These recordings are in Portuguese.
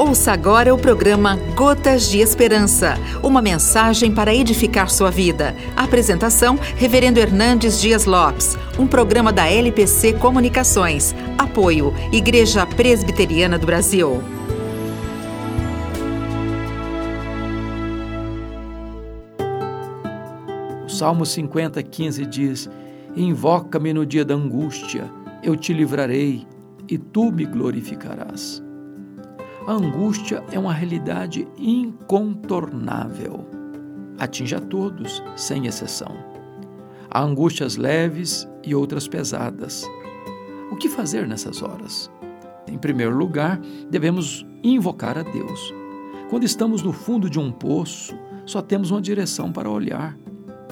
Ouça agora o programa Gotas de Esperança, uma mensagem para edificar sua vida. Apresentação: Reverendo Hernandes Dias Lopes, um programa da LPC Comunicações. Apoio: Igreja Presbiteriana do Brasil. O Salmo 50, 15 diz: Invoca-me no dia da angústia, eu te livrarei e tu me glorificarás. A angústia é uma realidade incontornável. Atinge a todos, sem exceção. Há angústias leves e outras pesadas. O que fazer nessas horas? Em primeiro lugar, devemos invocar a Deus. Quando estamos no fundo de um poço, só temos uma direção para olhar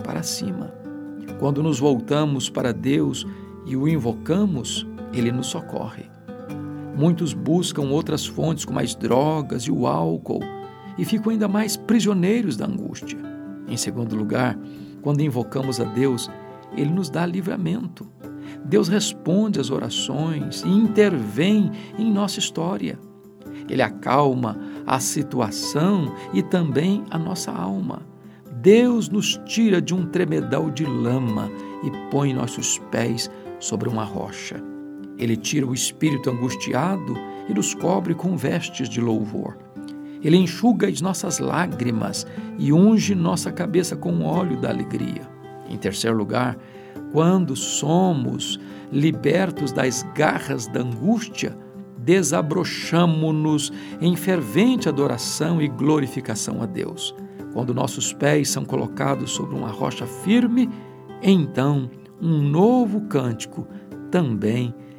para cima. Quando nos voltamos para Deus e o invocamos, ele nos socorre. Muitos buscam outras fontes como as drogas e o álcool e ficam ainda mais prisioneiros da angústia. Em segundo lugar, quando invocamos a Deus, ele nos dá livramento. Deus responde às orações e intervém em nossa história. Ele acalma a situação e também a nossa alma. Deus nos tira de um tremedal de lama e põe nossos pés sobre uma rocha. Ele tira o espírito angustiado e nos cobre com vestes de louvor. Ele enxuga as nossas lágrimas e unge nossa cabeça com óleo da alegria. Em terceiro lugar, quando somos libertos das garras da angústia, desabrochamo-nos em fervente adoração e glorificação a Deus. Quando nossos pés são colocados sobre uma rocha firme, então um novo cântico também